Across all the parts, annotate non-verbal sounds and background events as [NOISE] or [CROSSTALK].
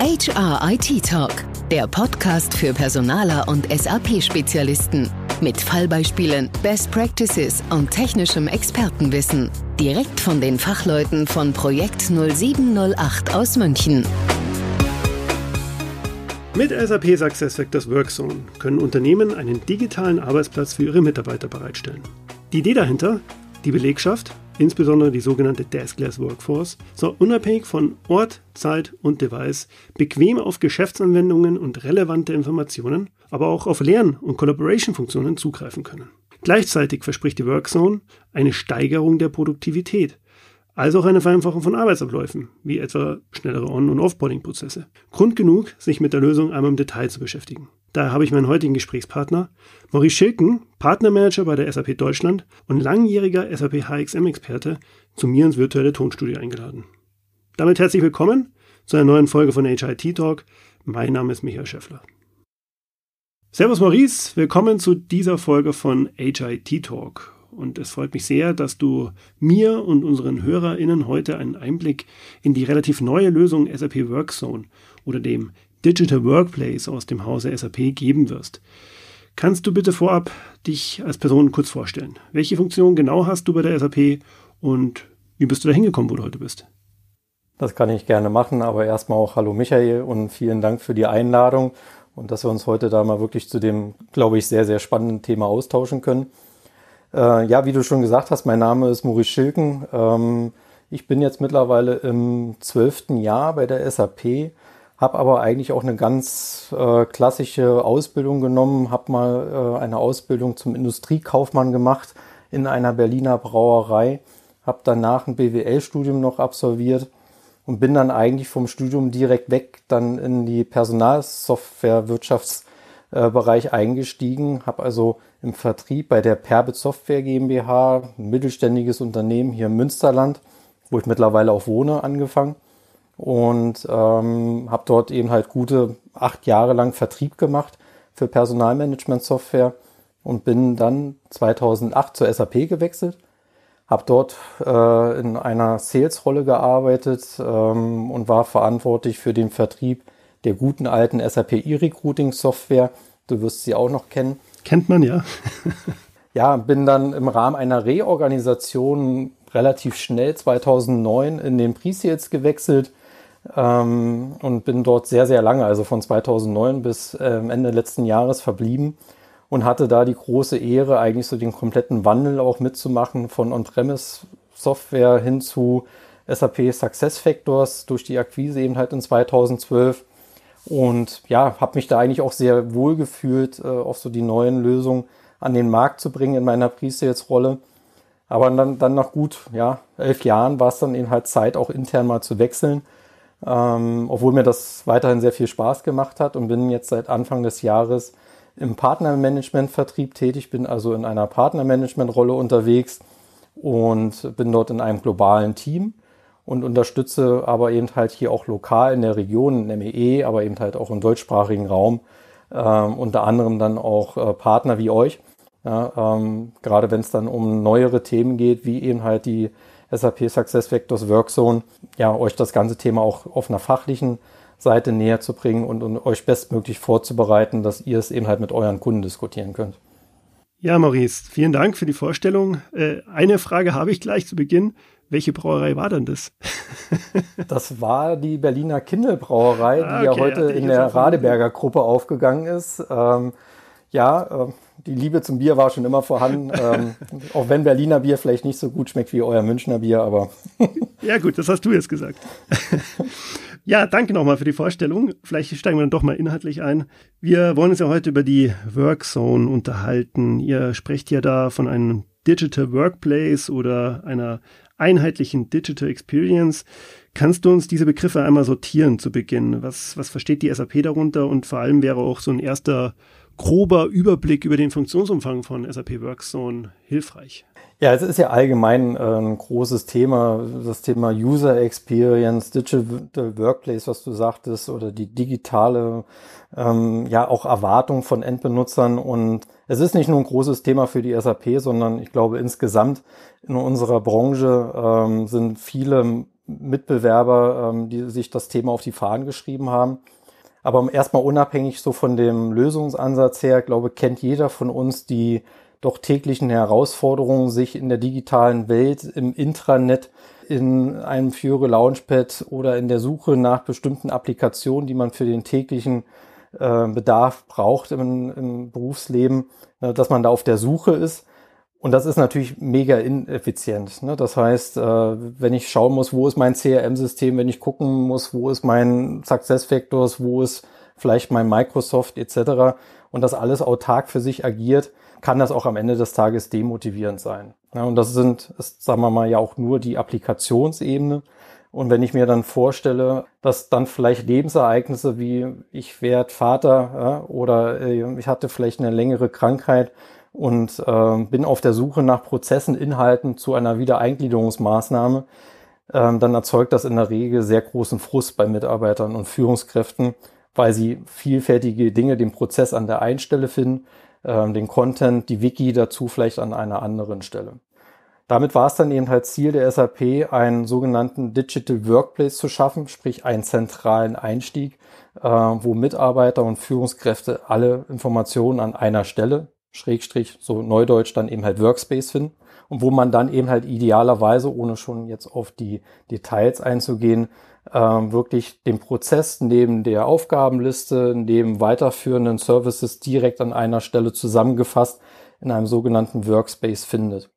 HR IT Talk, der Podcast für Personaler und SAP-Spezialisten. Mit Fallbeispielen, Best Practices und technischem Expertenwissen. Direkt von den Fachleuten von Projekt 0708 aus München. Mit SAP SuccessFactors Workzone können Unternehmen einen digitalen Arbeitsplatz für ihre Mitarbeiter bereitstellen. Die Idee dahinter, die Belegschaft, insbesondere die sogenannte Deskless Workforce, soll unabhängig von Ort, Zeit und Device bequem auf Geschäftsanwendungen und relevante Informationen, aber auch auf Lern- und Collaboration-Funktionen zugreifen können. Gleichzeitig verspricht die Workzone eine Steigerung der Produktivität, also auch eine Vereinfachung von Arbeitsabläufen, wie etwa schnellere On- und Offboarding-Prozesse. Grund genug, sich mit der Lösung einmal im Detail zu beschäftigen. Daher habe ich meinen heutigen Gesprächspartner, Maurice Schilken, Partnermanager bei der SAP Deutschland und langjähriger SAP HXM-Experte, zu mir ins virtuelle Tonstudio eingeladen. Damit herzlich willkommen zu einer neuen Folge von HIT Talk. Mein Name ist Michael Schäffler. Servus Maurice, willkommen zu dieser Folge von HIT Talk. Und es freut mich sehr, dass du mir und unseren HörerInnen heute einen Einblick in die relativ neue Lösung SAP Workzone oder dem Digital Workplace aus dem Hause SAP geben wirst. Kannst du bitte vorab dich als Person kurz vorstellen? Welche Funktion genau hast du bei der SAP und wie bist du da hingekommen, wo du heute bist? Das kann ich gerne machen, aber erstmal auch Hallo Michael und vielen Dank für die Einladung und dass wir uns heute da mal wirklich zu dem, glaube ich, sehr, sehr spannenden Thema austauschen können. Äh, ja, wie du schon gesagt hast, mein Name ist Maurice Schilken. Ähm, ich bin jetzt mittlerweile im zwölften Jahr bei der SAP habe aber eigentlich auch eine ganz äh, klassische Ausbildung genommen, habe mal äh, eine Ausbildung zum Industriekaufmann gemacht in einer Berliner Brauerei, habe danach ein BWL-Studium noch absolviert und bin dann eigentlich vom Studium direkt weg dann in die Personalsoftware-Wirtschaftsbereich äh, eingestiegen, habe also im Vertrieb bei der Perbit Software GmbH, ein mittelständiges Unternehmen hier im Münsterland, wo ich mittlerweile auch wohne, angefangen. Und ähm, habe dort eben halt gute acht Jahre lang Vertrieb gemacht für Personalmanagement-Software und bin dann 2008 zur SAP gewechselt, habe dort äh, in einer Sales-Rolle gearbeitet ähm, und war verantwortlich für den Vertrieb der guten alten SAP E-Recruiting-Software. Du wirst sie auch noch kennen. Kennt man ja. [LAUGHS] ja, bin dann im Rahmen einer Reorganisation relativ schnell 2009 in den Pre-Sales gewechselt ähm, und bin dort sehr, sehr lange, also von 2009 bis ähm, Ende letzten Jahres verblieben und hatte da die große Ehre, eigentlich so den kompletten Wandel auch mitzumachen von On-Premise-Software hin zu SAP SuccessFactors durch die Akquise eben halt in 2012. Und ja, habe mich da eigentlich auch sehr wohl gefühlt, äh, auch so die neuen Lösungen an den Markt zu bringen in meiner Pre-Sales-Rolle. Aber dann, dann nach gut ja, elf Jahren war es dann eben halt Zeit, auch intern mal zu wechseln ähm, obwohl mir das weiterhin sehr viel Spaß gemacht hat und bin jetzt seit Anfang des Jahres im Partnermanagement-Vertrieb tätig, bin also in einer Partnermanagement-Rolle unterwegs und bin dort in einem globalen Team und unterstütze aber eben halt hier auch lokal in der Region, in MEE, aber eben halt auch im deutschsprachigen Raum, äh, unter anderem dann auch äh, Partner wie euch. Ja, ähm, gerade wenn es dann um neuere Themen geht, wie eben halt die SAP SuccessFactors Workzone, ja, euch das ganze Thema auch auf einer fachlichen Seite näher zu bringen und, und euch bestmöglich vorzubereiten, dass ihr es eben halt mit euren Kunden diskutieren könnt. Ja, Maurice, vielen Dank für die Vorstellung. Äh, eine Frage habe ich gleich zu Beginn. Welche Brauerei war denn das? [LAUGHS] das war die Berliner Kindelbrauerei, die okay, ja heute in der Radeberger Gruppe aufgegangen ist. Ähm, ja, äh, die Liebe zum Bier war schon immer vorhanden. [LAUGHS] ähm, auch wenn Berliner Bier vielleicht nicht so gut schmeckt wie euer Münchner Bier, aber. [LAUGHS] ja, gut, das hast du jetzt gesagt. ja, danke nochmal für die Vorstellung. Vielleicht steigen wir dann doch mal inhaltlich ein. Wir wollen uns ja heute über die Workzone unterhalten. Ihr sprecht ja da von einem Digital Workplace oder einer einheitlichen Digital Experience. Kannst du uns diese Begriffe einmal sortieren zu Beginn? Was, was versteht die SAP darunter? Und vor allem wäre auch so ein erster grober Überblick über den Funktionsumfang von SAP Workzone hilfreich? Ja, es ist ja allgemein äh, ein großes Thema, das Thema User Experience, Digital Workplace, was du sagtest, oder die digitale, ähm, ja auch Erwartung von Endbenutzern. Und es ist nicht nur ein großes Thema für die SAP, sondern ich glaube insgesamt in unserer Branche ähm, sind viele Mitbewerber, ähm, die sich das Thema auf die Fahnen geschrieben haben. Aber erstmal unabhängig so von dem Lösungsansatz her, glaube kennt jeder von uns die doch täglichen Herausforderungen, sich in der digitalen Welt im Intranet in einem Fiore Launchpad oder in der Suche nach bestimmten Applikationen, die man für den täglichen äh, Bedarf braucht im, im Berufsleben, äh, dass man da auf der Suche ist. Und das ist natürlich mega ineffizient. Ne? Das heißt, äh, wenn ich schauen muss, wo ist mein CRM-System, wenn ich gucken muss, wo ist mein SuccessFactors, wo ist vielleicht mein Microsoft etc. und das alles autark für sich agiert, kann das auch am Ende des Tages demotivierend sein. Ja, und das sind, ist, sagen wir mal, ja auch nur die Applikationsebene. Und wenn ich mir dann vorstelle, dass dann vielleicht Lebensereignisse wie ich werde Vater ja, oder äh, ich hatte vielleicht eine längere Krankheit und äh, bin auf der Suche nach Prozessen, Inhalten zu einer Wiedereingliederungsmaßnahme, äh, dann erzeugt das in der Regel sehr großen Frust bei Mitarbeitern und Führungskräften, weil sie vielfältige Dinge den Prozess an der einen Stelle finden, äh, den Content, die Wiki dazu vielleicht an einer anderen Stelle. Damit war es dann eben halt Ziel der SAP, einen sogenannten Digital Workplace zu schaffen, sprich einen zentralen Einstieg, äh, wo Mitarbeiter und Führungskräfte alle Informationen an einer Stelle, Schrägstrich, so Neudeutsch dann eben halt Workspace finden und wo man dann eben halt idealerweise, ohne schon jetzt auf die Details einzugehen, äh, wirklich den Prozess neben der Aufgabenliste, neben weiterführenden Services direkt an einer Stelle zusammengefasst in einem sogenannten Workspace findet.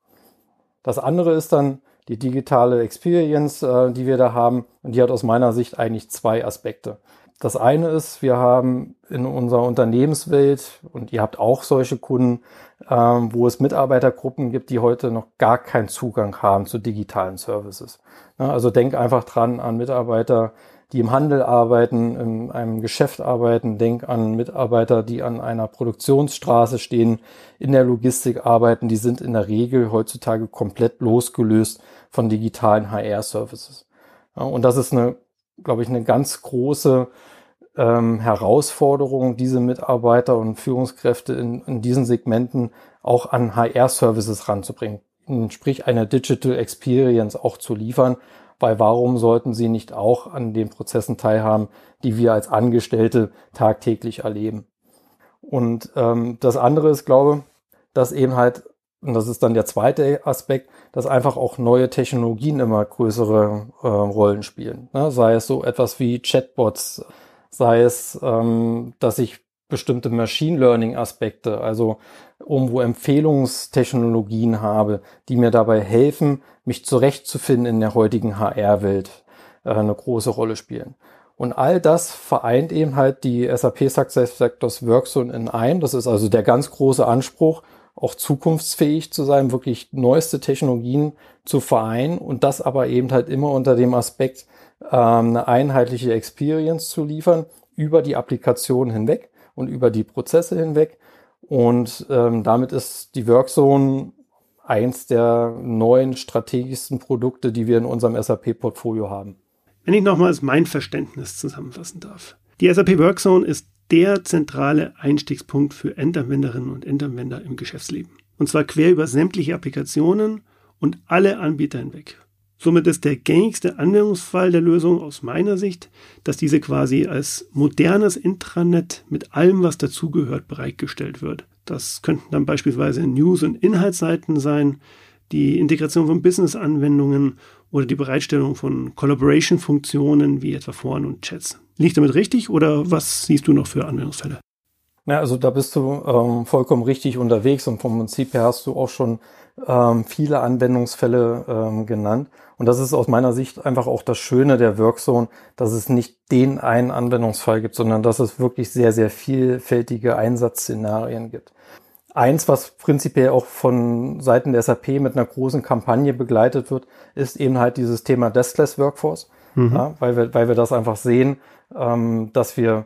Das andere ist dann die digitale Experience, äh, die wir da haben. Und die hat aus meiner Sicht eigentlich zwei Aspekte. Das eine ist, wir haben in unserer Unternehmenswelt, und ihr habt auch solche Kunden, ähm, wo es Mitarbeitergruppen gibt, die heute noch gar keinen Zugang haben zu digitalen Services. Ja, also denk einfach dran an Mitarbeiter, die im Handel arbeiten, in einem Geschäft arbeiten. Denk an Mitarbeiter, die an einer Produktionsstraße stehen, in der Logistik arbeiten. Die sind in der Regel heutzutage komplett losgelöst von digitalen HR-Services. Und das ist eine, glaube ich, eine ganz große ähm, Herausforderung, diese Mitarbeiter und Führungskräfte in, in diesen Segmenten auch an HR-Services ranzubringen, sprich eine Digital Experience auch zu liefern, weil warum sollten sie nicht auch an den Prozessen teilhaben, die wir als Angestellte tagtäglich erleben. Und ähm, das andere ist, glaube, dass eben halt, und das ist dann der zweite Aspekt, dass einfach auch neue Technologien immer größere äh, Rollen spielen. Ne? Sei es so etwas wie Chatbots, sei es, ähm, dass ich bestimmte Machine Learning Aspekte, also irgendwo Empfehlungstechnologien habe, die mir dabei helfen, mich zurechtzufinden in der heutigen HR-Welt, äh, eine große Rolle spielen. Und all das vereint eben halt die SAP Success Factors Workzone in ein. Das ist also der ganz große Anspruch, auch zukunftsfähig zu sein, wirklich neueste Technologien zu vereinen und das aber eben halt immer unter dem Aspekt, ähm, eine einheitliche Experience zu liefern über die Applikation hinweg und über die Prozesse hinweg. Und ähm, damit ist die Workzone eins der neuen strategischsten Produkte, die wir in unserem SAP-Portfolio haben. Wenn ich nochmals mein Verständnis zusammenfassen darf. Die SAP Workzone ist der zentrale Einstiegspunkt für Endanwenderinnen und Endanwender im Geschäftsleben. Und zwar quer über sämtliche Applikationen und alle Anbieter hinweg. Somit ist der gängigste Anwendungsfall der Lösung aus meiner Sicht, dass diese quasi als modernes Intranet mit allem, was dazugehört, bereitgestellt wird. Das könnten dann beispielsweise News- und Inhaltsseiten sein, die Integration von Business-Anwendungen oder die Bereitstellung von Collaboration-Funktionen wie etwa Foren und Chats. Liegt damit richtig oder was siehst du noch für Anwendungsfälle? Ja, also da bist du ähm, vollkommen richtig unterwegs und vom Prinzip her hast du auch schon ähm, viele Anwendungsfälle ähm, genannt. Und das ist aus meiner Sicht einfach auch das Schöne der Workzone, dass es nicht den einen Anwendungsfall gibt, sondern dass es wirklich sehr, sehr vielfältige Einsatzszenarien gibt. Eins, was prinzipiell auch von Seiten der SAP mit einer großen Kampagne begleitet wird, ist eben halt dieses Thema Deskless Workforce, mhm. ja, weil, wir, weil wir das einfach sehen, ähm, dass wir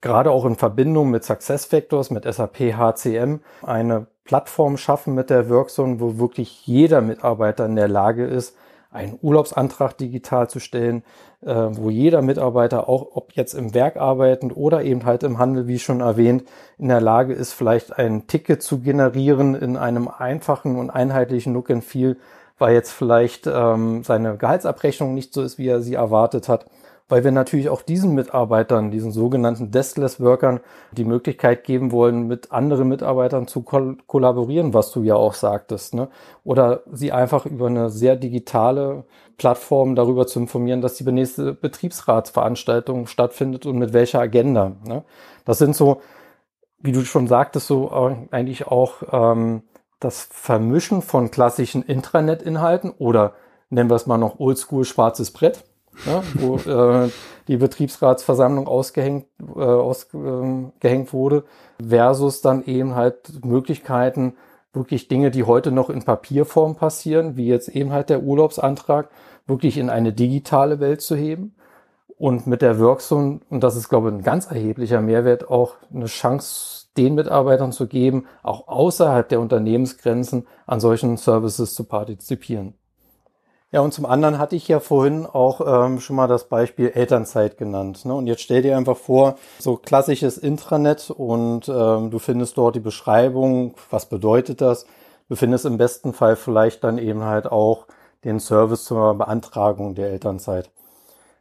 gerade auch in Verbindung mit SuccessFactors, mit SAP HCM, eine Plattform schaffen mit der Workzone, wo wirklich jeder Mitarbeiter in der Lage ist, einen Urlaubsantrag digital zu stellen, äh, wo jeder Mitarbeiter, auch ob jetzt im Werk arbeitend oder eben halt im Handel, wie schon erwähnt, in der Lage ist, vielleicht ein Ticket zu generieren in einem einfachen und einheitlichen Look and Feel, weil jetzt vielleicht ähm, seine Gehaltsabrechnung nicht so ist, wie er sie erwartet hat weil wir natürlich auch diesen Mitarbeitern, diesen sogenannten Deskless Workern, die Möglichkeit geben wollen, mit anderen Mitarbeitern zu kol kollaborieren, was du ja auch sagtest, ne? Oder sie einfach über eine sehr digitale Plattform darüber zu informieren, dass die nächste Betriebsratsveranstaltung stattfindet und mit welcher Agenda. Ne? Das sind so, wie du schon sagtest, so eigentlich auch ähm, das Vermischen von klassischen Intranet-Inhalten oder nennen wir es mal noch Oldschool schwarzes Brett ja, wo äh, die Betriebsratsversammlung ausgehängt, äh, ausgehängt äh, wurde, versus dann eben halt Möglichkeiten, wirklich Dinge, die heute noch in Papierform passieren, wie jetzt eben halt der Urlaubsantrag, wirklich in eine digitale Welt zu heben und mit der Workzone, und das ist, glaube ich, ein ganz erheblicher Mehrwert, auch eine Chance den Mitarbeitern zu geben, auch außerhalb der Unternehmensgrenzen an solchen Services zu partizipieren. Ja, und zum anderen hatte ich ja vorhin auch ähm, schon mal das Beispiel Elternzeit genannt. Ne? Und jetzt stell dir einfach vor, so klassisches Intranet und ähm, du findest dort die Beschreibung, was bedeutet das? Du findest im besten Fall vielleicht dann eben halt auch den Service zur Beantragung der Elternzeit.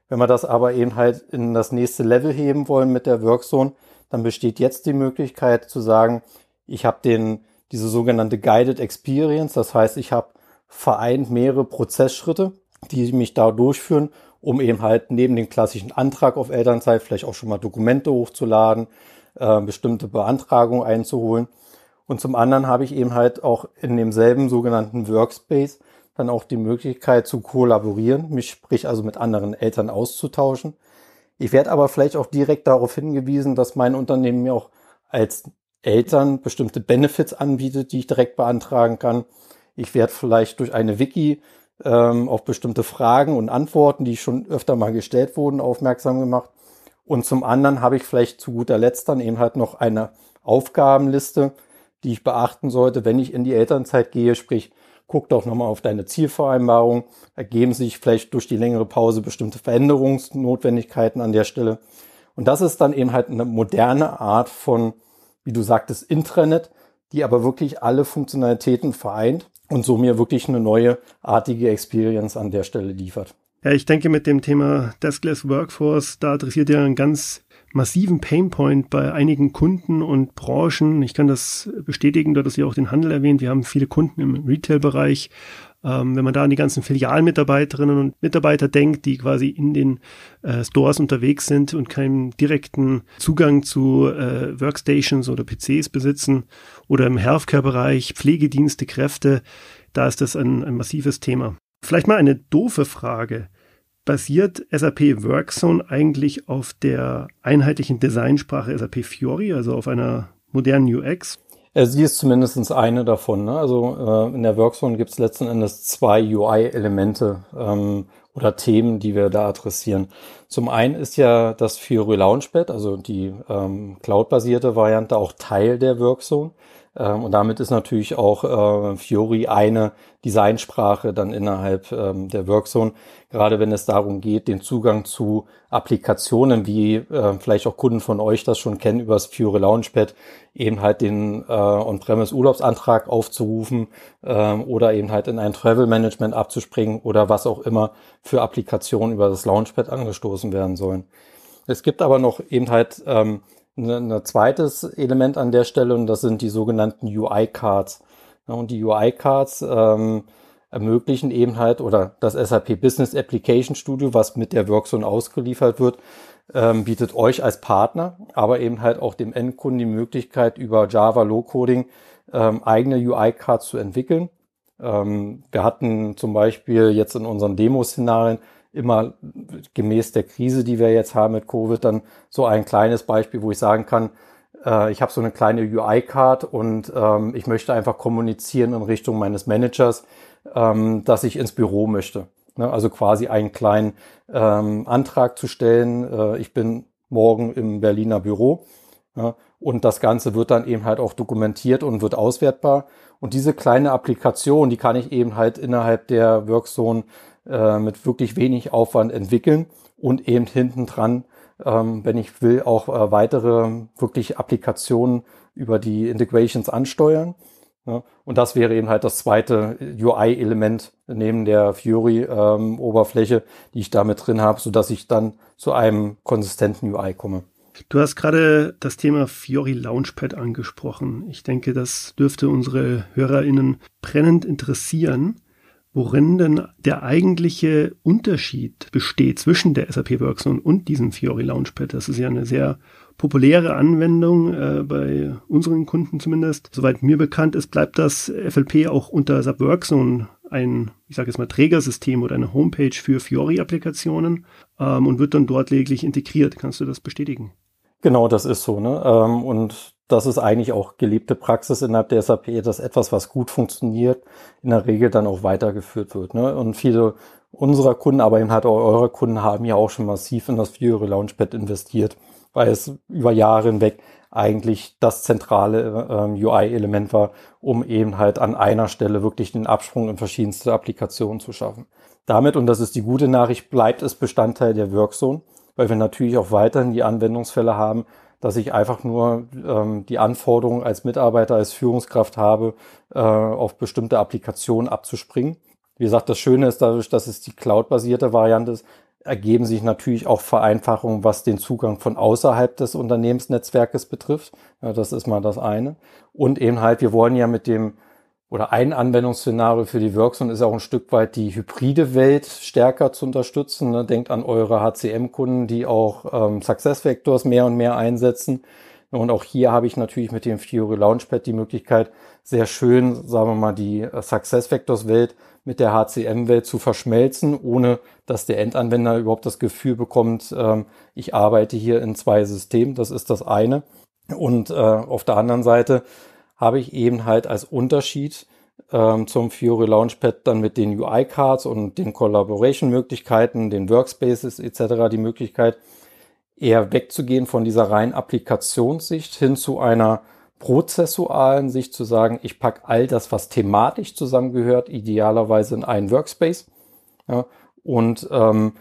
Wenn wir das aber eben halt in das nächste Level heben wollen mit der Workzone, dann besteht jetzt die Möglichkeit zu sagen, ich habe den diese sogenannte Guided Experience, das heißt, ich habe vereint mehrere Prozessschritte, die mich da durchführen, um eben halt neben dem klassischen Antrag auf Elternzeit vielleicht auch schon mal Dokumente hochzuladen, äh, bestimmte Beantragungen einzuholen. Und zum anderen habe ich eben halt auch in demselben sogenannten Workspace dann auch die Möglichkeit zu kollaborieren, mich sprich also mit anderen Eltern auszutauschen. Ich werde aber vielleicht auch direkt darauf hingewiesen, dass mein Unternehmen mir auch als Eltern bestimmte Benefits anbietet, die ich direkt beantragen kann. Ich werde vielleicht durch eine Wiki ähm, auf bestimmte Fragen und Antworten, die schon öfter mal gestellt wurden, aufmerksam gemacht. Und zum anderen habe ich vielleicht zu guter Letzt dann eben halt noch eine Aufgabenliste, die ich beachten sollte, wenn ich in die Elternzeit gehe, sprich, guck doch nochmal auf deine Zielvereinbarung, ergeben sich vielleicht durch die längere Pause bestimmte Veränderungsnotwendigkeiten an der Stelle. Und das ist dann eben halt eine moderne Art von, wie du sagtest, Intranet, die aber wirklich alle Funktionalitäten vereint und so mir wirklich eine neue artige Experience an der Stelle liefert. Ja, ich denke mit dem Thema Deskless Workforce, da adressiert ja einen ganz massiven Painpoint bei einigen Kunden und Branchen. Ich kann das bestätigen, dort ist ja auch den Handel erwähnt. Wir haben viele Kunden im Retail-Bereich. Ähm, wenn man da an die ganzen Filialmitarbeiterinnen und Mitarbeiter denkt, die quasi in den äh, Stores unterwegs sind und keinen direkten Zugang zu äh, Workstations oder PCs besitzen oder im Healthcare-Bereich Pflegedienste, Kräfte, da ist das ein, ein massives Thema. Vielleicht mal eine doofe Frage. Basiert SAP Workzone eigentlich auf der einheitlichen Designsprache SAP Fiori, also auf einer modernen UX? Äh, sie ist zumindest eine davon. Ne? Also äh, in der Workzone gibt es letzten Endes zwei UI-Elemente ähm, oder Themen, die wir da adressieren. Zum einen ist ja das Fiori Launchpad, also die ähm, cloud-basierte Variante, auch Teil der Workzone. Ähm, und damit ist natürlich auch äh, Fiori eine Designsprache dann innerhalb ähm, der Workzone, gerade wenn es darum geht, den Zugang zu Applikationen, wie äh, vielleicht auch Kunden von euch das schon kennen, über das Fiori Launchpad, eben halt den äh, On-Premise Urlaubsantrag aufzurufen ähm, oder eben halt in ein Travel Management abzuspringen oder was auch immer für Applikationen über das Launchpad angestoßen werden sollen. Es gibt aber noch eben halt ähm, ein zweites Element an der Stelle und das sind die sogenannten UI-Cards. Und die UI-Cards ähm, ermöglichen eben halt, oder das SAP Business Application Studio, was mit der Workzone ausgeliefert wird, ähm, bietet euch als Partner, aber eben halt auch dem Endkunden die Möglichkeit, über Java Low Coding ähm, eigene UI-Cards zu entwickeln. Ähm, wir hatten zum Beispiel jetzt in unseren Demo-Szenarien immer gemäß der Krise, die wir jetzt haben mit Covid, dann so ein kleines Beispiel, wo ich sagen kann, äh, ich habe so eine kleine UI-Card und ähm, ich möchte einfach kommunizieren in Richtung meines Managers, ähm, dass ich ins Büro möchte. Ne? Also quasi einen kleinen ähm, Antrag zu stellen. Äh, ich bin morgen im Berliner Büro. Ja, und das Ganze wird dann eben halt auch dokumentiert und wird auswertbar. Und diese kleine Applikation, die kann ich eben halt innerhalb der Workzone äh, mit wirklich wenig Aufwand entwickeln und eben hinten dran, ähm, wenn ich will, auch äh, weitere wirklich Applikationen über die Integrations ansteuern. Ja, und das wäre eben halt das zweite UI-Element neben der Fury-Oberfläche, ähm, die ich da mit drin habe, so dass ich dann zu einem konsistenten UI komme. Du hast gerade das Thema Fiori Launchpad angesprochen. Ich denke, das dürfte unsere HörerInnen brennend interessieren, worin denn der eigentliche Unterschied besteht zwischen der SAP Workzone und diesem Fiori Launchpad. Das ist ja eine sehr populäre Anwendung äh, bei unseren Kunden zumindest. Soweit mir bekannt ist, bleibt das FLP auch unter SAP Workzone ein, ich sage jetzt mal, Trägersystem oder eine Homepage für Fiori-Applikationen ähm, und wird dann dort lediglich integriert. Kannst du das bestätigen? Genau, das ist so. Ne? Ähm, und das ist eigentlich auch gelebte Praxis innerhalb der SAP, dass etwas, was gut funktioniert, in der Regel dann auch weitergeführt wird. Ne? Und viele unserer Kunden, aber eben halt auch eure Kunden haben ja auch schon massiv in das Fiori Launchpad investiert, weil es über Jahre hinweg eigentlich das zentrale ähm, UI-Element war, um eben halt an einer Stelle wirklich den Absprung in verschiedenste Applikationen zu schaffen. Damit, und das ist die gute Nachricht, bleibt es Bestandteil der Workzone weil wir natürlich auch weiterhin die Anwendungsfälle haben, dass ich einfach nur ähm, die Anforderungen als Mitarbeiter, als Führungskraft habe, äh, auf bestimmte Applikationen abzuspringen. Wie gesagt, das Schöne ist dadurch, dass es die Cloud-basierte Variante ist, ergeben sich natürlich auch Vereinfachungen, was den Zugang von außerhalb des Unternehmensnetzwerkes betrifft. Ja, das ist mal das eine. Und eben halt, wir wollen ja mit dem oder ein Anwendungsszenario für die Workzone ist auch ein Stück weit die hybride Welt stärker zu unterstützen. Ne? Denkt an eure HCM-Kunden, die auch ähm, SuccessFactors mehr und mehr einsetzen. Und auch hier habe ich natürlich mit dem Fiori Launchpad die Möglichkeit, sehr schön, sagen wir mal, die äh, SuccessFactors-Welt mit der HCM-Welt zu verschmelzen, ohne dass der Endanwender überhaupt das Gefühl bekommt, ähm, ich arbeite hier in zwei Systemen. Das ist das eine. Und äh, auf der anderen Seite habe ich eben halt als Unterschied ähm, zum Fiori Launchpad dann mit den UI-Cards und den Collaboration-Möglichkeiten, den Workspaces etc. die Möglichkeit, eher wegzugehen von dieser reinen Applikationssicht hin zu einer prozessualen Sicht zu sagen, ich packe all das, was thematisch zusammengehört, idealerweise in einen Workspace. Ja, und ähm,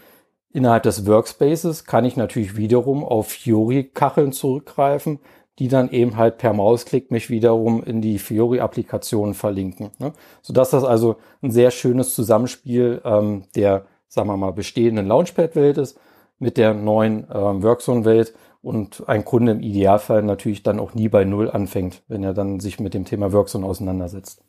innerhalb des Workspaces kann ich natürlich wiederum auf Fiori-Kacheln zurückgreifen, die dann eben halt per Mausklick mich wiederum in die Fiori-Applikationen verlinken. Ne? Sodass das also ein sehr schönes Zusammenspiel ähm, der, sagen wir mal, bestehenden Launchpad-Welt ist mit der neuen ähm, Workzone-Welt und ein Kunde im Idealfall natürlich dann auch nie bei Null anfängt, wenn er dann sich mit dem Thema Workzone auseinandersetzt.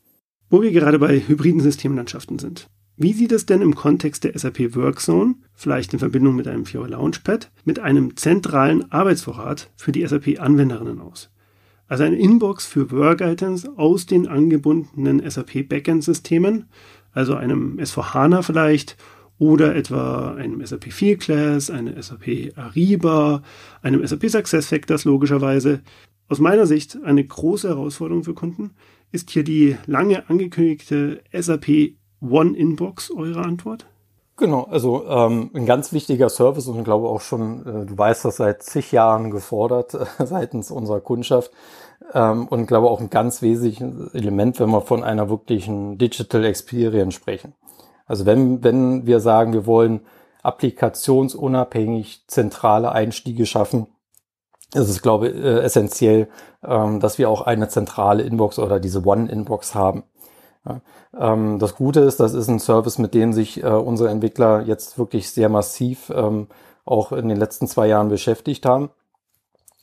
Wo wir gerade bei hybriden Systemlandschaften sind. Wie sieht es denn im Kontext der SAP Workzone, vielleicht in Verbindung mit einem Fiori Launchpad, mit einem zentralen Arbeitsvorrat für die SAP-Anwenderinnen aus? Also eine Inbox für Work-Items aus den angebundenen SAP Backend-Systemen, also einem S4HANA vielleicht oder etwa einem SAP Fieldglass, einem SAP Ariba, einem SAP SuccessFactors logischerweise. Aus meiner Sicht eine große Herausforderung für Kunden ist hier die lange angekündigte SAP One-Inbox eure Antwort? Genau, also ähm, ein ganz wichtiger Service und ich glaube auch schon, äh, du weißt das seit zig Jahren gefordert äh, [LAUGHS] seitens unserer Kundschaft ähm, und glaube auch ein ganz wesentliches Element, wenn wir von einer wirklichen Digital Experience sprechen. Also wenn, wenn wir sagen, wir wollen applikationsunabhängig zentrale Einstiege schaffen, ist es, glaube ich, äh, essentiell, ähm, dass wir auch eine zentrale Inbox oder diese One-Inbox haben. Ähm, das Gute ist, das ist ein Service, mit dem sich äh, unsere Entwickler jetzt wirklich sehr massiv ähm, auch in den letzten zwei Jahren beschäftigt haben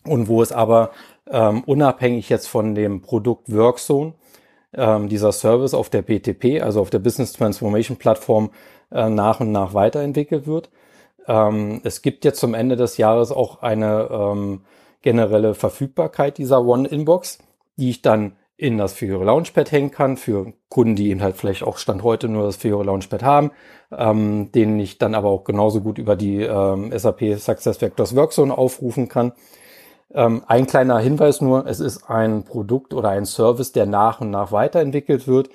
und wo es aber ähm, unabhängig jetzt von dem Produkt Workzone dieser Service auf der BTP, also auf der Business Transformation Plattform, äh, nach und nach weiterentwickelt wird. Es gibt jetzt zum Ende des Jahres auch eine generelle Verfügbarkeit dieser One-Inbox, die ich dann in das Fiore Launchpad hängen kann für Kunden, die eben halt vielleicht auch Stand heute nur das Fiore Launchpad haben, ähm, den ich dann aber auch genauso gut über die ähm, SAP SuccessFactors Workzone aufrufen kann. Ähm, ein kleiner Hinweis nur, es ist ein Produkt oder ein Service, der nach und nach weiterentwickelt wird.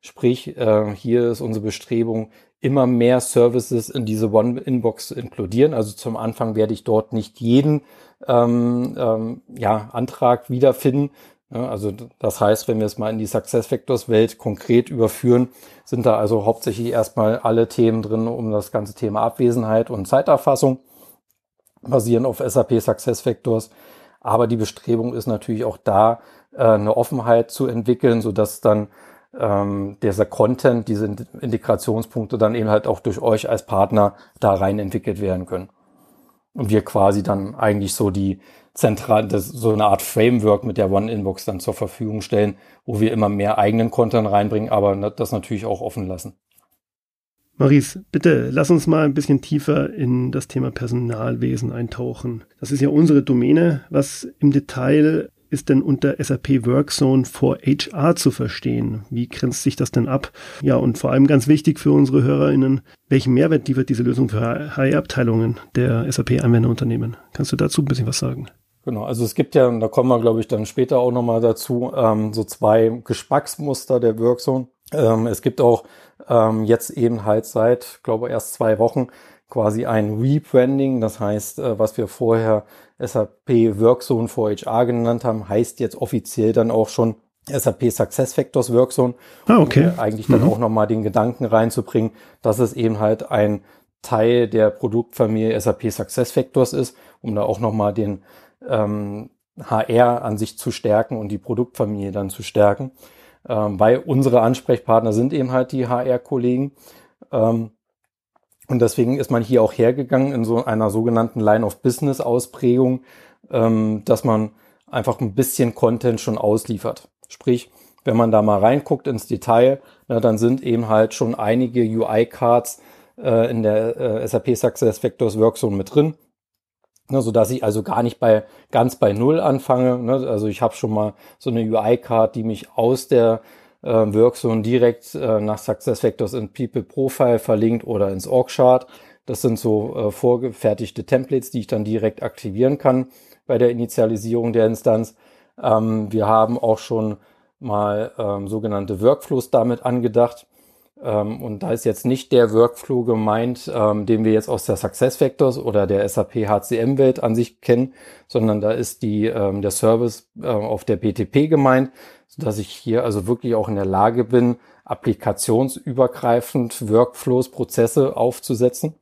Sprich, äh, hier ist unsere Bestrebung, immer mehr Services in diese One-Inbox zu inkludieren. Also zum Anfang werde ich dort nicht jeden ähm, ähm, ja, Antrag wiederfinden, ja, also das heißt, wenn wir es mal in die SuccessFactors-Welt konkret überführen, sind da also hauptsächlich erstmal alle Themen drin um das ganze Thema Abwesenheit und Zeiterfassung, basieren auf SAP SuccessFactors. Aber die Bestrebung ist natürlich auch da, äh, eine Offenheit zu entwickeln, sodass dann ähm, dieser Content, diese Integrationspunkte dann eben halt auch durch euch als Partner da rein entwickelt werden können. Und wir quasi dann eigentlich so die zentral, das, so eine Art Framework mit der One-Inbox dann zur Verfügung stellen, wo wir immer mehr eigenen Content reinbringen, aber das natürlich auch offen lassen. Maurice, bitte lass uns mal ein bisschen tiefer in das Thema Personalwesen eintauchen. Das ist ja unsere Domäne. Was im Detail ist denn unter SAP Workzone for HR zu verstehen? Wie grenzt sich das denn ab? Ja, und vor allem ganz wichtig für unsere HörerInnen, welchen Mehrwert liefert diese Lösung für HR-Abteilungen der SAP-Anwenderunternehmen? Kannst du dazu ein bisschen was sagen? Genau, also es gibt ja, da kommen wir, glaube ich, dann später auch nochmal dazu, ähm, so zwei Geschmacksmuster der Workzone. Ähm, es gibt auch ähm, jetzt eben halt seit, glaube erst zwei Wochen quasi ein Rebranding. Das heißt, äh, was wir vorher SAP Workzone for HR genannt haben, heißt jetzt offiziell dann auch schon SAP SuccessFactors Workzone. Ah, okay. Um eigentlich dann mhm. auch nochmal den Gedanken reinzubringen, dass es eben halt ein Teil der Produktfamilie SAP SuccessFactors ist, um da auch nochmal den ähm, HR an sich zu stärken und die Produktfamilie dann zu stärken. Ähm, weil unsere Ansprechpartner sind eben halt die HR-Kollegen. Ähm, und deswegen ist man hier auch hergegangen in so einer sogenannten Line-of-Business-Ausprägung, ähm, dass man einfach ein bisschen Content schon ausliefert. Sprich, wenn man da mal reinguckt ins Detail, na, dann sind eben halt schon einige UI-Cards äh, in der äh, SAP SuccessFactors Workzone mit drin. Ne, so dass ich also gar nicht bei ganz bei Null anfange. Ne? Also ich habe schon mal so eine UI-Card, die mich aus der äh, Workzone direkt äh, nach SuccessFactors in People Profile verlinkt oder ins Org-Chart. Das sind so äh, vorgefertigte Templates, die ich dann direkt aktivieren kann bei der Initialisierung der Instanz. Ähm, wir haben auch schon mal ähm, sogenannte Workflows damit angedacht. Ähm, und da ist jetzt nicht der Workflow gemeint, ähm, den wir jetzt aus der SuccessFactors oder der SAP HCM-Welt an sich kennen, sondern da ist die, ähm, der Service auf der BTP gemeint dass ich hier also wirklich auch in der Lage bin, applikationsübergreifend Workflows, Prozesse aufzusetzen.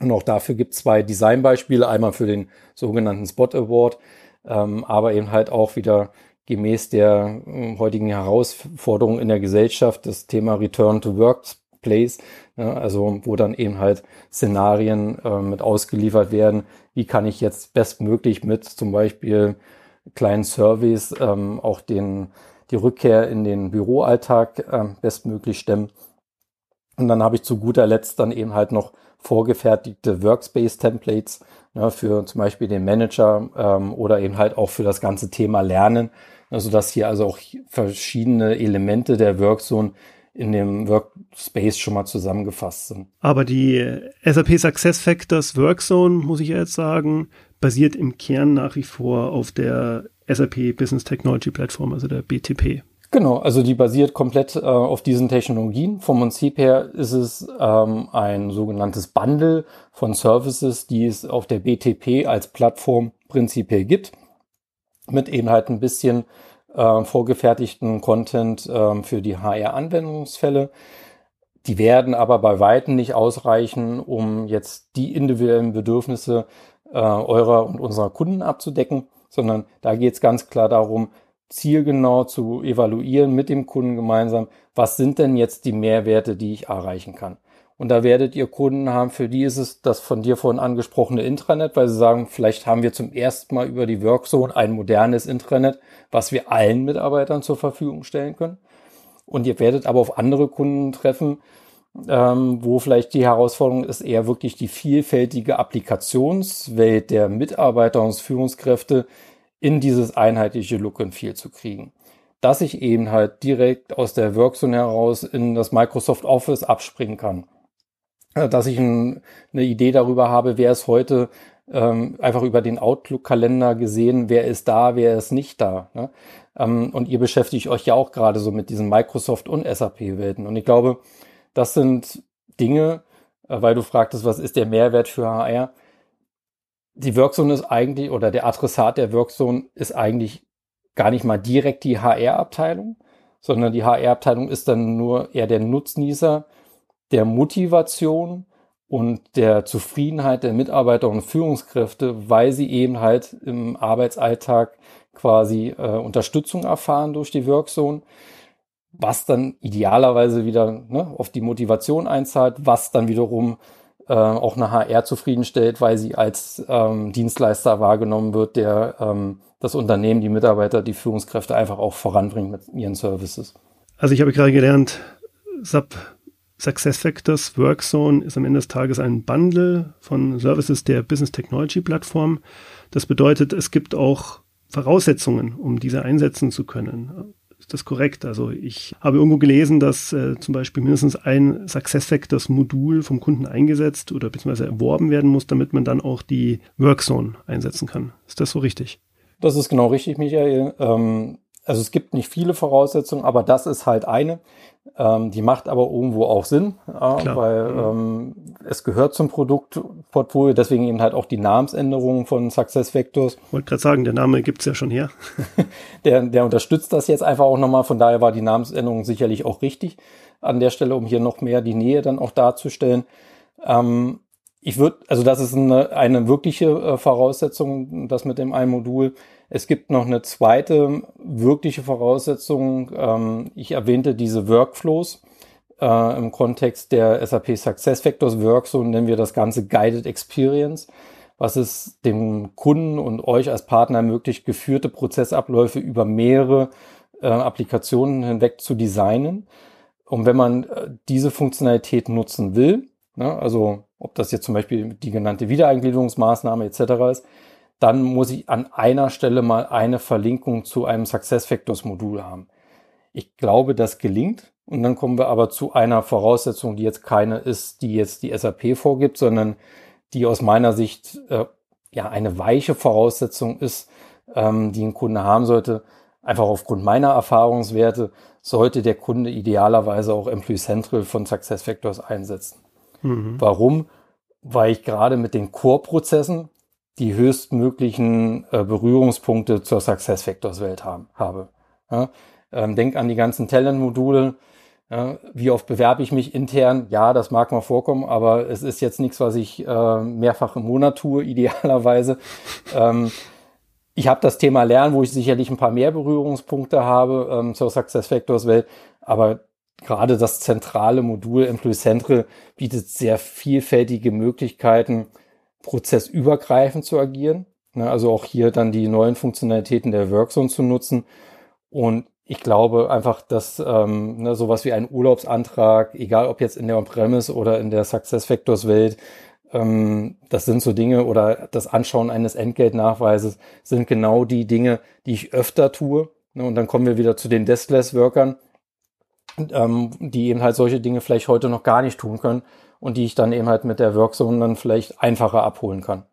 Und auch dafür gibt es zwei Designbeispiele, einmal für den sogenannten Spot Award, aber eben halt auch wieder gemäß der äh, heutigen Herausforderung in der Gesellschaft, das Thema Return to Workplace, ja, also wo dann eben halt Szenarien äh, mit ausgeliefert werden, wie kann ich jetzt bestmöglich mit zum Beispiel kleinen Surveys ähm, auch den, die Rückkehr in den Büroalltag äh, bestmöglich stemmen. Und dann habe ich zu guter Letzt dann eben halt noch vorgefertigte Workspace-Templates ja, für zum Beispiel den Manager ähm, oder eben halt auch für das ganze Thema Lernen, also dass hier also auch verschiedene Elemente der Workzone in dem Workspace schon mal zusammengefasst sind. Aber die SAP SuccessFactors Workzone, muss ich jetzt sagen, basiert im Kern nach wie vor auf der SAP Business Technology Platform, also der BTP. Genau, also die basiert komplett äh, auf diesen Technologien. Vom Prinzip her ist es ähm, ein sogenanntes Bundle von Services, die es auf der BTP als Plattform prinzipiell gibt, mit eben halt ein bisschen äh, vorgefertigten Content äh, für die HR-Anwendungsfälle. Die werden aber bei weitem nicht ausreichen, um jetzt die individuellen Bedürfnisse äh, eurer und unserer Kunden abzudecken, sondern da geht es ganz klar darum, zielgenau zu evaluieren mit dem Kunden gemeinsam, was sind denn jetzt die Mehrwerte, die ich erreichen kann. Und da werdet ihr Kunden haben, für die ist es das von dir vorhin angesprochene Intranet, weil sie sagen, vielleicht haben wir zum ersten Mal über die Workzone ein modernes Intranet, was wir allen Mitarbeitern zur Verfügung stellen können. Und ihr werdet aber auf andere Kunden treffen, ähm, wo vielleicht die Herausforderung ist, eher wirklich die vielfältige Applikationswelt der Mitarbeiter und Führungskräfte in dieses einheitliche Look and Feel zu kriegen. Dass ich eben halt direkt aus der Workzone heraus in das Microsoft Office abspringen kann. Äh, dass ich ein, eine Idee darüber habe, wer ist heute ähm, einfach über den Outlook-Kalender gesehen, wer ist da, wer ist nicht da. Ne? Ähm, und ihr beschäftigt euch ja auch gerade so mit diesen Microsoft- und SAP-Welten. Und ich glaube, das sind Dinge, äh, weil du fragtest, was ist der Mehrwert für HR? Die Workzone ist eigentlich, oder der Adressat der Workzone ist eigentlich gar nicht mal direkt die HR-Abteilung, sondern die HR-Abteilung ist dann nur eher der Nutznießer der Motivation und der Zufriedenheit der Mitarbeiter und Führungskräfte, weil sie eben halt im Arbeitsalltag quasi äh, Unterstützung erfahren durch die Workzone, was dann idealerweise wieder ne, auf die Motivation einzahlt, was dann wiederum äh, auch eine HR zufriedenstellt, weil sie als ähm, Dienstleister wahrgenommen wird, der ähm, das Unternehmen, die Mitarbeiter, die Führungskräfte einfach auch voranbringt mit ihren Services. Also ich habe gerade gelernt, SAP SuccessFactors Workzone ist am Ende des Tages ein Bundle von Services der Business Technology Plattform. Das bedeutet, es gibt auch Voraussetzungen, um diese einsetzen zu können. Ist das korrekt? Also ich habe irgendwo gelesen, dass äh, zum Beispiel mindestens ein SuccessFactors Modul vom Kunden eingesetzt oder beziehungsweise erworben werden muss, damit man dann auch die Workzone einsetzen kann. Ist das so richtig? Das ist genau richtig, Michael. Ähm, also es gibt nicht viele Voraussetzungen, aber das ist halt eine. Ähm, die macht aber irgendwo auch Sinn, äh, weil mhm. ähm, es gehört zum Produktportfolio, deswegen eben halt auch die Namensänderung von SuccessFactors. Ich wollte gerade sagen, der Name gibt's ja schon her. [LAUGHS] der, der unterstützt das jetzt einfach auch nochmal, von daher war die Namensänderung sicherlich auch richtig an der Stelle, um hier noch mehr die Nähe dann auch darzustellen. Ähm, ich würde, also das ist eine, eine wirkliche äh, Voraussetzung, das mit dem einen Modul. Es gibt noch eine zweite wirkliche Voraussetzung. Ähm, ich erwähnte diese Workflows äh, im Kontext der SAP SuccessFactors Work, so nennen wir das Ganze Guided Experience, was es dem Kunden und euch als Partner ermöglicht, geführte Prozessabläufe über mehrere äh, Applikationen hinweg zu designen. Und wenn man äh, diese Funktionalität nutzen will, ne, also ob das jetzt zum Beispiel die genannte Wiedereingliederungsmaßnahme etc. ist, dann muss ich an einer Stelle mal eine Verlinkung zu einem SuccessFactors Modul haben. Ich glaube, das gelingt. Und dann kommen wir aber zu einer Voraussetzung, die jetzt keine ist, die jetzt die SAP vorgibt, sondern die aus meiner Sicht äh, ja eine weiche Voraussetzung ist, ähm, die ein Kunde haben sollte. Einfach aufgrund meiner Erfahrungswerte sollte der Kunde idealerweise auch Employee Central von SuccessFactors einsetzen. Mhm. Warum? Weil ich gerade mit den Core-Prozessen die höchstmöglichen äh, Berührungspunkte zur SuccessFactors-Welt haben, habe. Ja? Ähm, denk an die ganzen Talent-Module. Ja? Wie oft bewerbe ich mich intern? Ja, das mag mal vorkommen, aber es ist jetzt nichts, was ich äh, mehrfach im Monat tue, [LAUGHS] idealerweise. ähm, ich habe das Thema Lernen, wo ich sicherlich ein paar mehr Berührungspunkte habe ähm, zur SuccessFactors-Welt, aber gerade das zentrale Modul Employee Central bietet sehr vielfältige Möglichkeiten, prozessübergreifend zu agieren. Ne, also auch hier dann die neuen Funktionalitäten der Workzone zu nutzen. Und ich glaube einfach, dass ähm, ne, sowas wie ein Urlaubsantrag, egal ob jetzt in der On-Premise oder in der SuccessFactors-Welt, ähm, das sind so Dinge oder das Anschauen eines Entgeltnachweises sind genau die Dinge, die ich öfter tue. Ne, und dann kommen wir wieder zu den Deskless-Workern, ähm, die eben halt solche Dinge vielleicht heute noch gar nicht tun können und die ich dann eben halt mit der Workzone dann vielleicht einfacher abholen kann.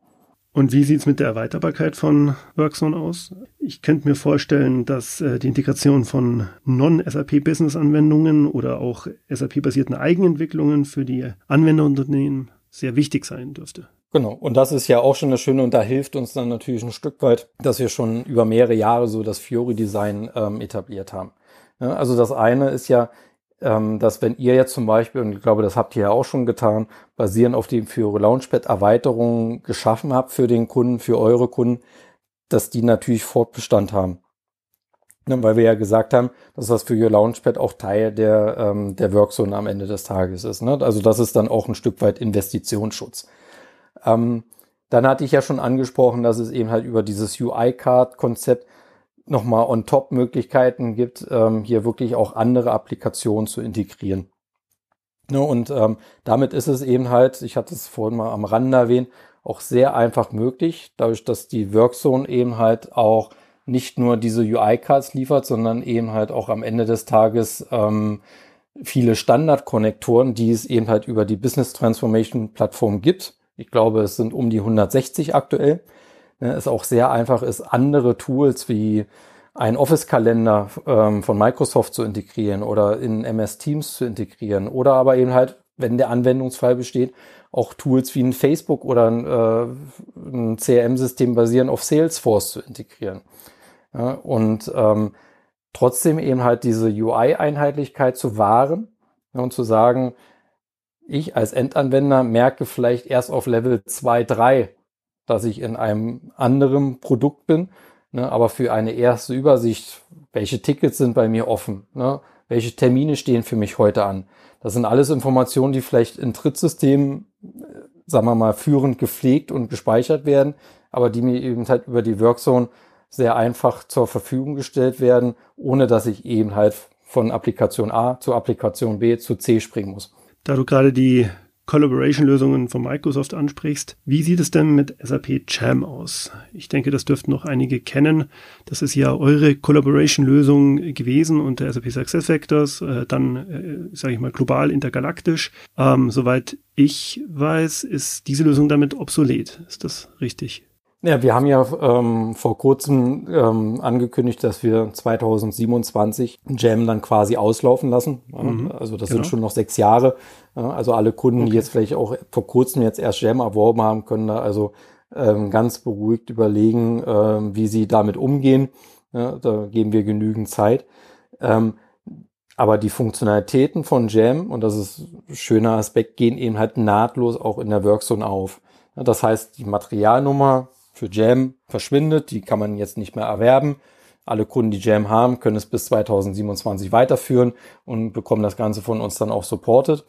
Und wie sieht's mit der Erweiterbarkeit von Workzone aus? Ich könnte mir vorstellen, dass äh, die Integration von Non-SAP-Business-Anwendungen oder auch SAP-basierten Eigenentwicklungen für die Anwenderunternehmen sehr wichtig sein dürfte. Genau, und das ist ja auch schon das Schöne und da hilft uns dann natürlich ein Stück weit, dass wir schon über mehrere Jahre so das Fiori-Design ähm, etabliert haben. Ja, also das eine ist ja, ähm, dass wenn ihr jetzt zum Beispiel, und ich glaube, das habt ihr ja auch schon getan, basierend auf dem für Launchpad Erweiterungen geschaffen habt für den Kunden, für eure Kunden, dass die natürlich Fortbestand haben. Ne, weil wir ja gesagt haben, dass das für Your Launchpad auch Teil der, ähm, der Workzone am Ende des Tages ist. Ne? Also das ist dann auch ein Stück weit Investitionsschutz. Ähm, dann hatte ich ja schon angesprochen, dass es eben halt über dieses UI-Card-Konzept nochmal on top Möglichkeiten gibt, ähm, hier wirklich auch andere Applikationen zu integrieren. Ja, und ähm, damit ist es eben halt, ich hatte es vorhin mal am Rande erwähnt, auch sehr einfach möglich, dadurch, dass die Workzone eben halt auch nicht nur diese UI-Cards liefert, sondern eben halt auch am Ende des Tages ähm, viele Standardkonnektoren, die es eben halt über die Business Transformation Plattform gibt. Ich glaube, es sind um die 160 aktuell ne, es auch sehr einfach ist, andere Tools wie ein Office-Kalender ähm, von Microsoft zu integrieren oder in MS Teams zu integrieren oder aber eben halt, wenn der Anwendungsfall besteht, auch Tools wie ein Facebook oder ein, äh, ein CRM-System basierend auf Salesforce zu integrieren. Ja, und ähm, trotzdem eben halt diese UI-Einheitlichkeit zu wahren ja, und zu sagen, ich als Endanwender merke vielleicht erst auf Level 2, 3, dass ich in einem anderen Produkt bin. Ne, aber für eine erste Übersicht, welche Tickets sind bei mir offen, ne, welche Termine stehen für mich heute an. Das sind alles Informationen, die vielleicht in Trittsystemen, äh, sagen wir mal, führend gepflegt und gespeichert werden, aber die mir eben halt über die Workzone sehr einfach zur Verfügung gestellt werden, ohne dass ich eben halt von Applikation A zu Applikation B zu C springen muss. Da du gerade die Collaboration-Lösungen von Microsoft ansprichst, wie sieht es denn mit SAP Jam aus? Ich denke, das dürften noch einige kennen. Das ist ja eure Collaboration-Lösung gewesen unter SAP SuccessFactors, äh, dann, äh, sage ich mal, global intergalaktisch. Ähm, soweit ich weiß, ist diese Lösung damit obsolet. Ist das richtig? Ja, wir haben ja ähm, vor kurzem ähm, angekündigt, dass wir 2027 Jam dann quasi auslaufen lassen. Mhm, also das genau. sind schon noch sechs Jahre. also alle Kunden, okay. die jetzt vielleicht auch vor kurzem jetzt erst Jam erworben haben, können da also ähm, ganz beruhigt überlegen, ähm, wie sie damit umgehen. Ja, da geben wir genügend Zeit. Ähm, aber die Funktionalitäten von Jam, und das ist ein schöner Aspekt, gehen eben halt nahtlos auch in der Workzone auf. Das heißt, die Materialnummer für Jam verschwindet. Die kann man jetzt nicht mehr erwerben. Alle Kunden, die Jam haben, können es bis 2027 weiterführen und bekommen das Ganze von uns dann auch supported.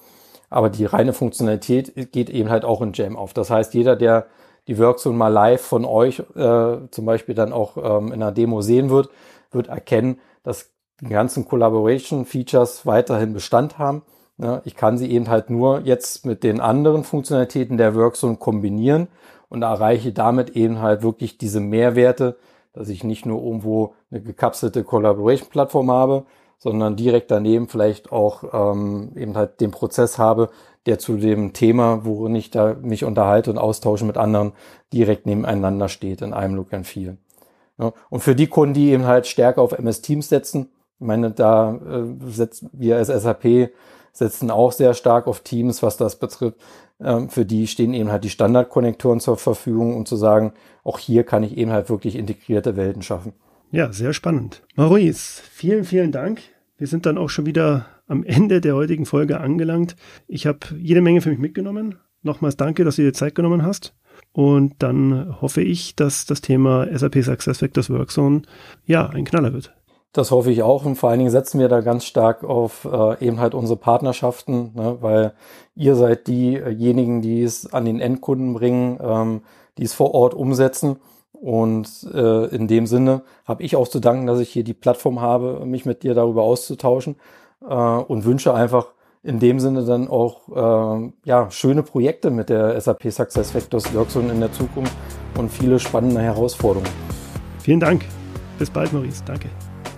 Aber die reine Funktionalität geht eben halt auch in Jam auf. Das heißt, jeder, der die Workzone mal live von euch äh, zum Beispiel dann auch ähm, in einer Demo sehen wird, wird erkennen, dass die ganzen Collaboration-Features weiterhin Bestand haben. Ja, ich kann sie eben halt nur jetzt mit den anderen Funktionalitäten der Workzone kombinieren und erreiche damit eben halt wirklich diese Mehrwerte, dass ich nicht nur irgendwo eine gekapselte Collaboration-Plattform habe, sondern direkt daneben vielleicht auch ähm, eben halt den Prozess habe, der zu dem Thema, worin ich da mich unterhalte und austausche mit anderen, direkt nebeneinander steht in einem Look and Feel. Ja, und für die Kunden, die eben halt stärker auf MS Teams setzen, ich meine, da äh, setzen wir als SAP setzen auch sehr stark auf Teams, was das betrifft. Ähm, für die stehen eben halt die Standardkonnektoren zur Verfügung, um zu sagen, auch hier kann ich eben halt wirklich integrierte Welten schaffen. Ja, sehr spannend. Maurice, vielen, vielen Dank. Wir sind dann auch schon wieder am Ende der heutigen Folge angelangt. Ich habe jede Menge für mich mitgenommen. Nochmals danke, dass du dir Zeit genommen hast. Und dann hoffe ich, dass das Thema SAP SuccessFactors Workzone ja ein Knaller wird. Das hoffe ich auch und vor allen Dingen setzen wir da ganz stark auf äh, eben halt unsere Partnerschaften, ne, weil ihr seid diejenigen, die es an den Endkunden bringen, ähm, die es vor Ort umsetzen. Und äh, in dem Sinne habe ich auch zu danken, dass ich hier die Plattform habe, mich mit dir darüber auszutauschen äh, und wünsche einfach in dem Sinne dann auch äh, ja, schöne Projekte mit der SAP SuccessFactors Workzone in der Zukunft und viele spannende Herausforderungen. Vielen Dank. Bis bald, Maurice. Danke.